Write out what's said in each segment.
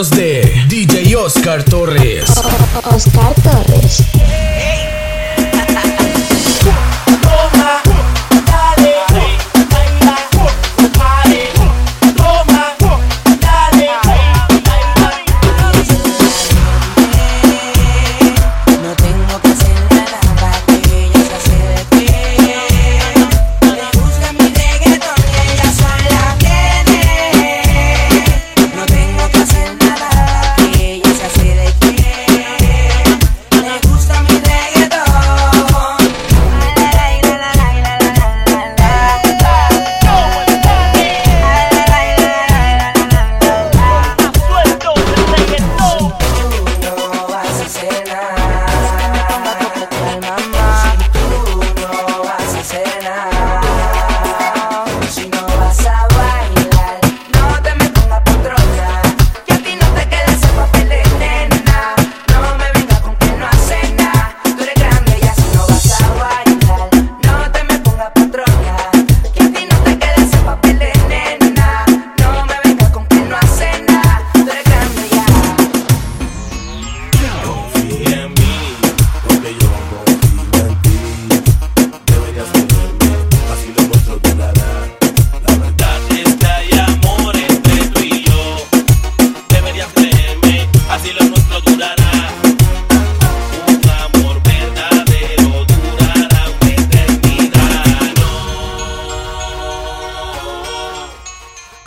manos de DJ Oscar Torres. Oscar Torres.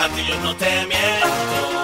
a ti yo no te miento.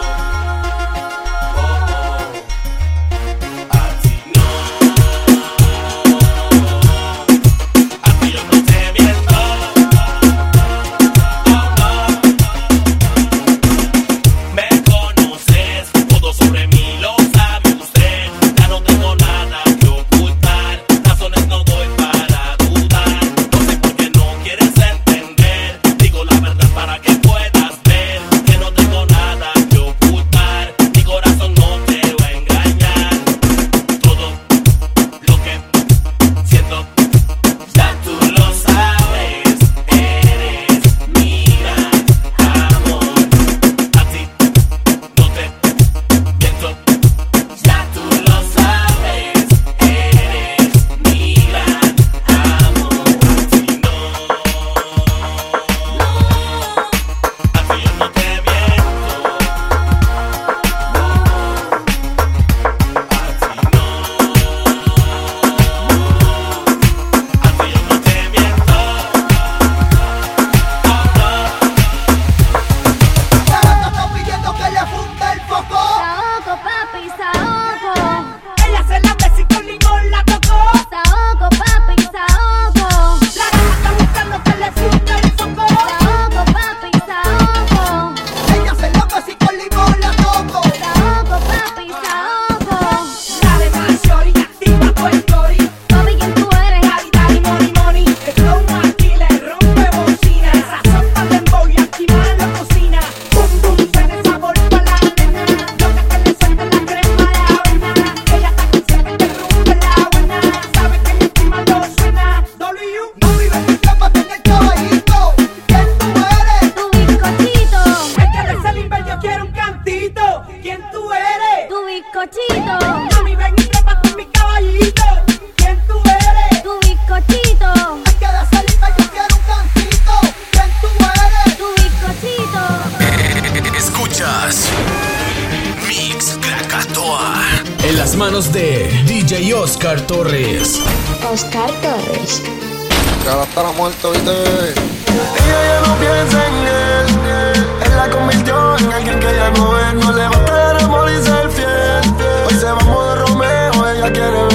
Get around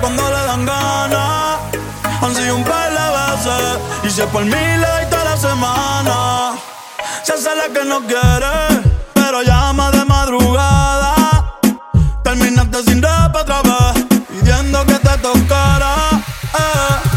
cuando le dan ganas. Han sido un par de veces y se por mí le toda la semana. Se hace la que no quiere, pero llama de madrugada. Terminaste sin rap otra vez, pidiendo que te tocara. Eh.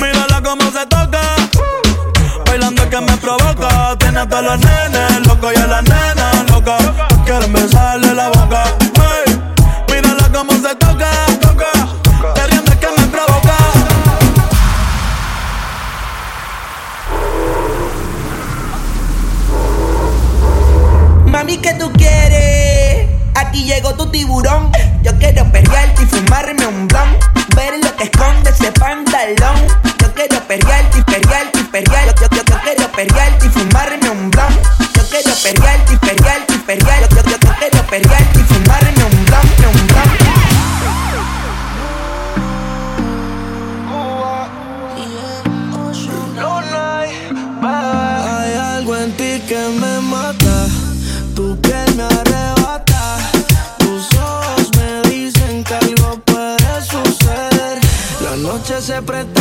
mírala cómo se toca. Bailando es que me provoca. Tiene hasta los nenes locos y a la nena loca. Quieren besarle la boca. se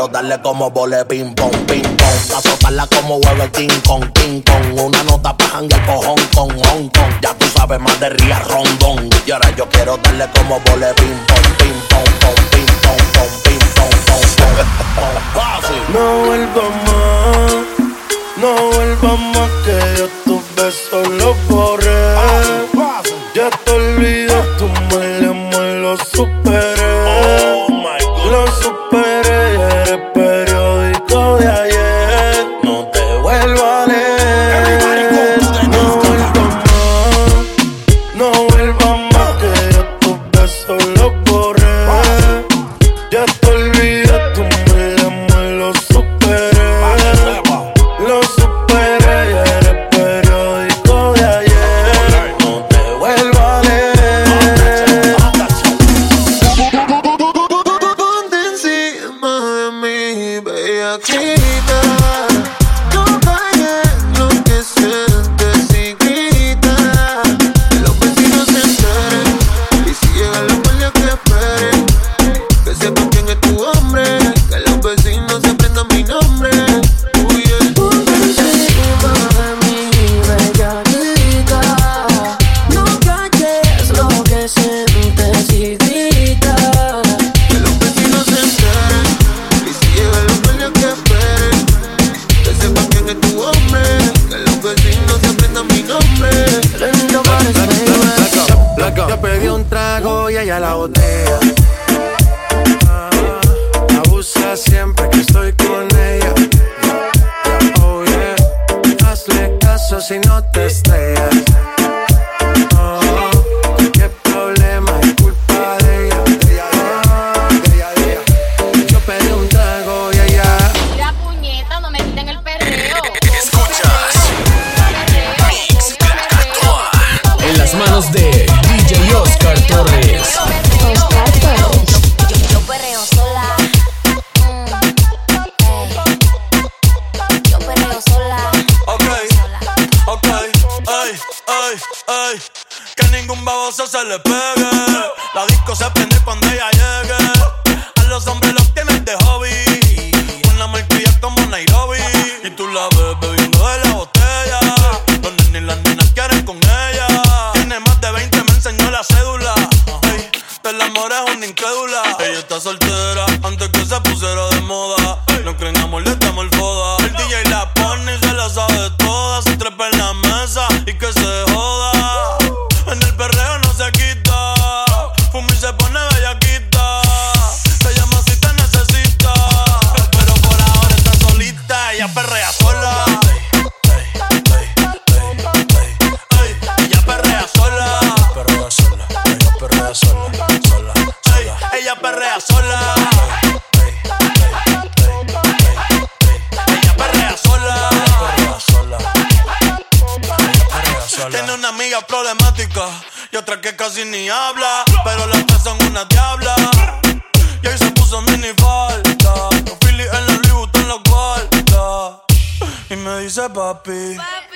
Quiero darle como vole ping pong, ping pong. Azotarla como huevo el King Kong, King Kong. Una nota pa' jangar con Hong Kong, Hong Kong. Ya tú sabes más de Ría Rondón. Y ahora yo quiero darle como vole ping pong, ping pong, pong, ping pong, pong, ping pong, pong, pong, pong, pong. No vuelvo más, no vuelvo más. puppy. papi.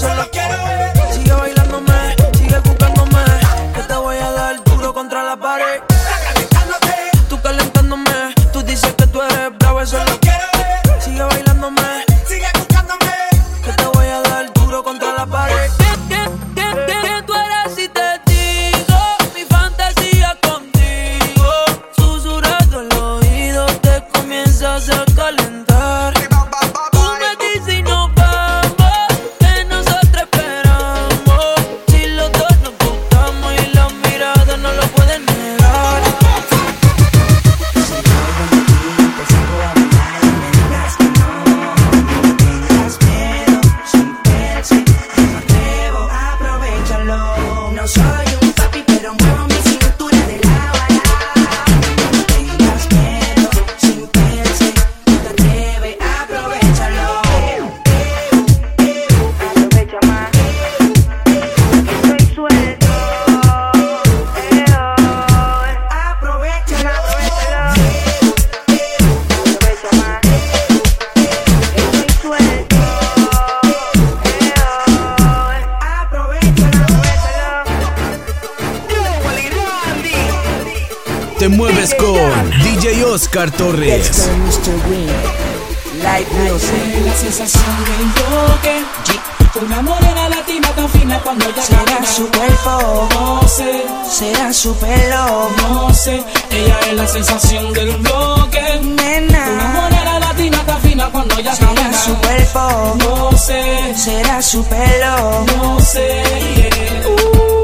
solo quiero No sé, será su pelo. No sé, yeah. uh.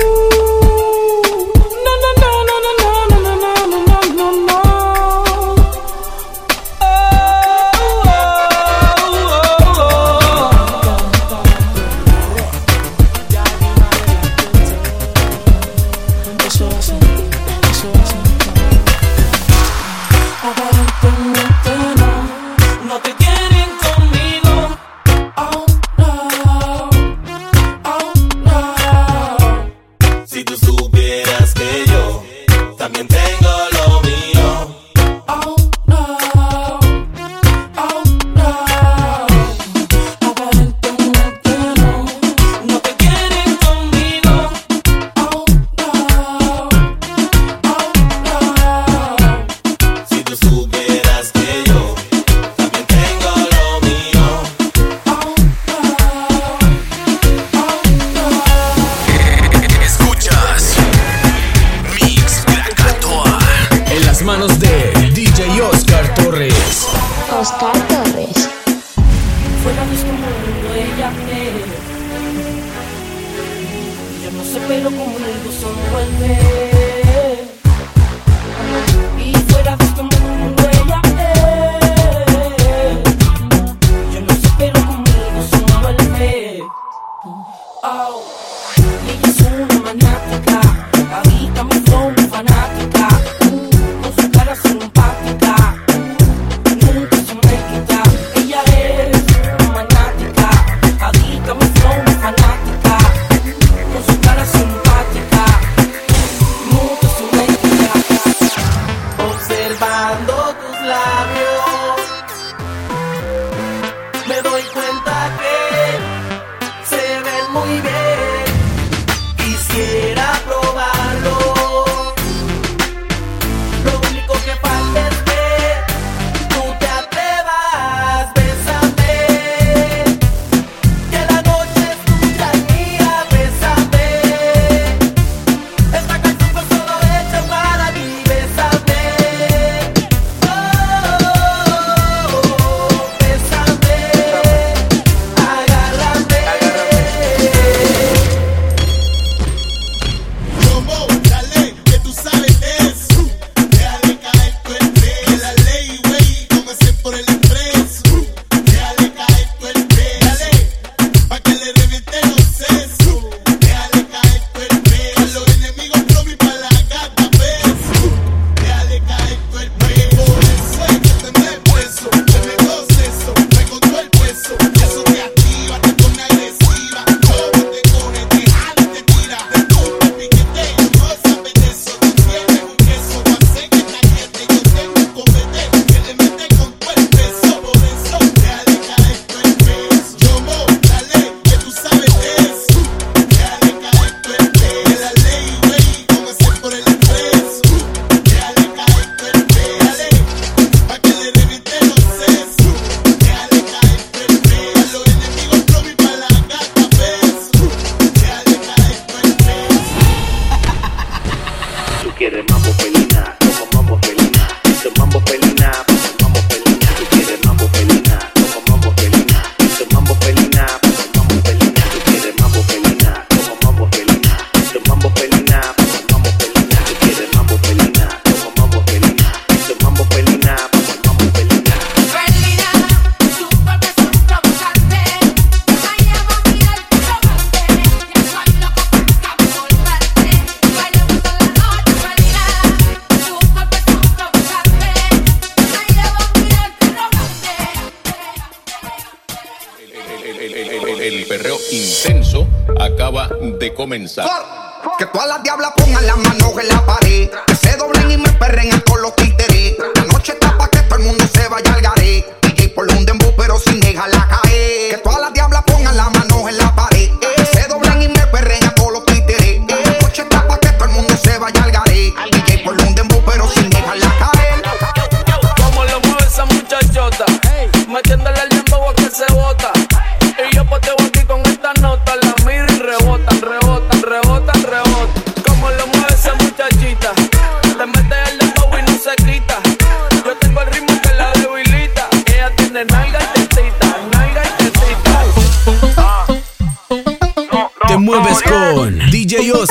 Que todas las diablas pongan las manos en la pared. Que se doblen y me perren a todos los títeres. La noche está pa' que todo el mundo se vaya al garé. DJ por un dembow pero sin dejarla caer. Que todas las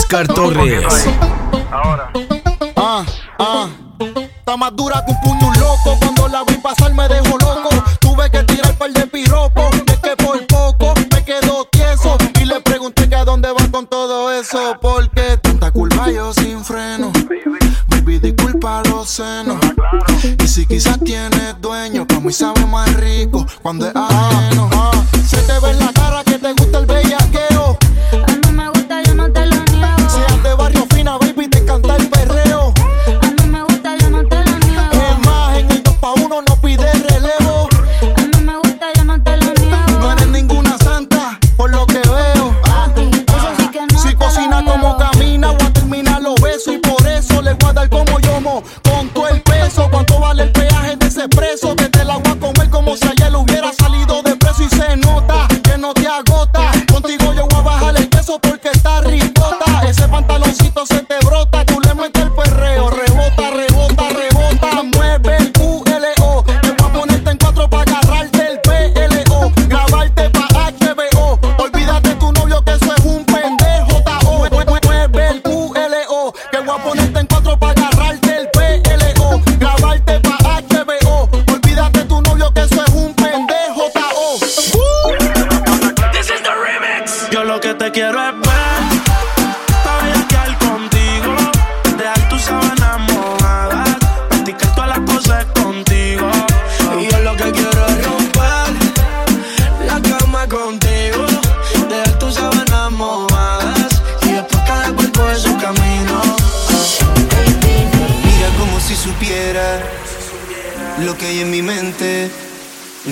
Oscar Torres. Ahora. Ah, ah. Está más dura que un puño loco. Cuando la vi pasar me dejó loco. Tuve que tirar par de piropo. Es que por poco me quedo tieso. Y le pregunté que a dónde va con todo eso. Porque tanta culpa yo sin freno. Baby, disculpa los senos. Y si quizás tienes dueño, como y sabe más rico cuando es ajeno. Ah,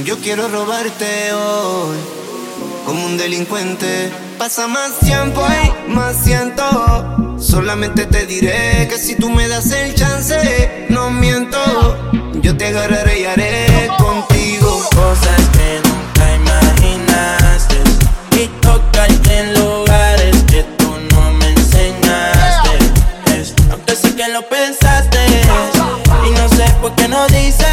Yo quiero robarte hoy, como un delincuente. Pasa más tiempo y más siento. Solamente te diré que si tú me das el chance, no miento. Yo te agarraré y haré contigo cosas que nunca imaginaste. Y tocarte en lugares que tú no me enseñaste. Es, aunque sé que lo pensaste, y no sé por qué no dices.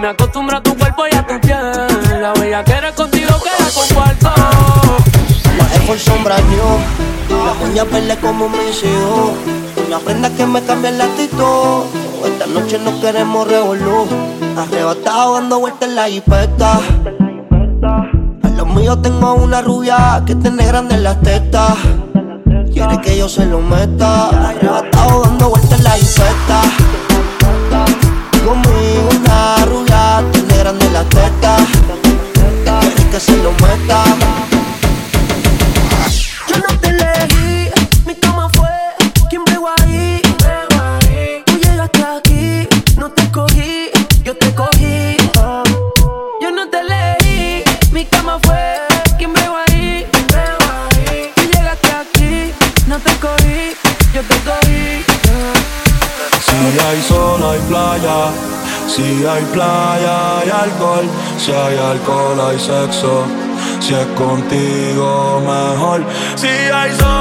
Me acostumbro a tu cuerpo y a tu piel. La bella que eres contigo que la comparto. Bajé por sombra yo. La uña verde como me llegó. Una prenda que me cambia el actitud. Esta noche no queremos revolú. Arrebatado dando vueltas en la hipeta. A los míos tengo una rubia que tiene grandes las tetas. Quiere que yo se lo meta. Arrebatado dando vueltas en la hipeta. Yo no te leí, mi cama fue. quien me va a ir? Venga ahí, tú llegaste aquí. No te cogí, yo te cogí. Yo no te leí, mi cama fue. quien me va a ir? Venga ahí, tú llegaste aquí. No te cogí, yo te cogí. Si hay sol, hay playa. Si hay playa, hay alcohol. Si hay alcohol, hay sexo. Si es contigo mejor, si hay sol.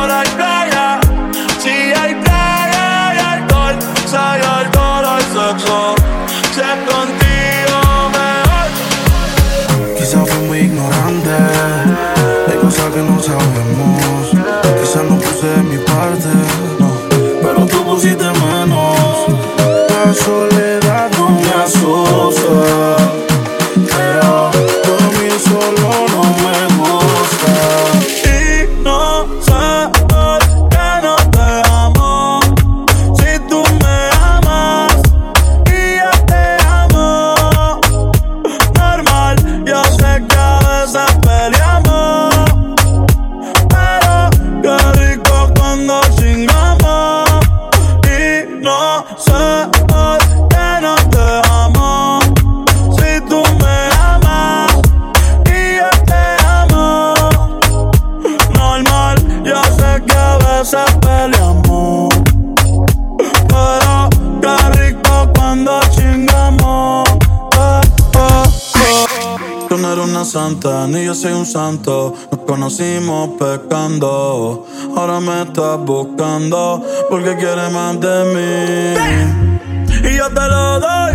inocente, ni yo soy un santo. Nos conocimos pecando, ahora me estás buscando porque quieres más de mí. Y yo te lo doy,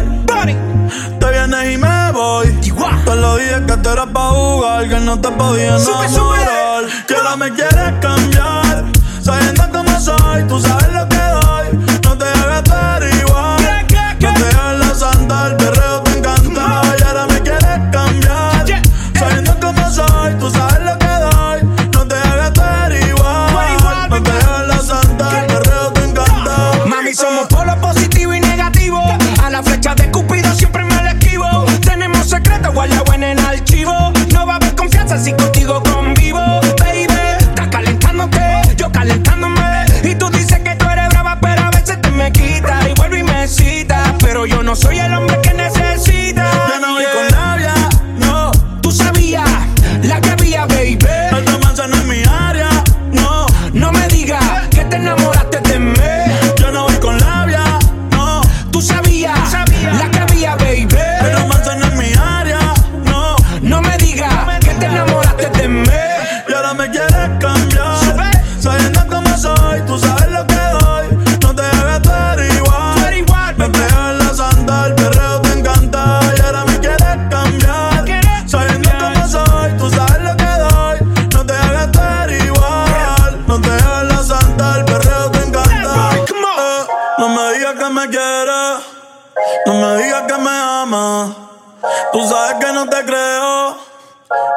te vienes y me voy. Te lo dije que te eras pa' jugar, que no te podía enamorar. Que ahora me quieres cambiar, sabiendo cómo soy, tú sabes lo que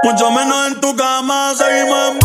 Mucho menos en tu cama. Seguimos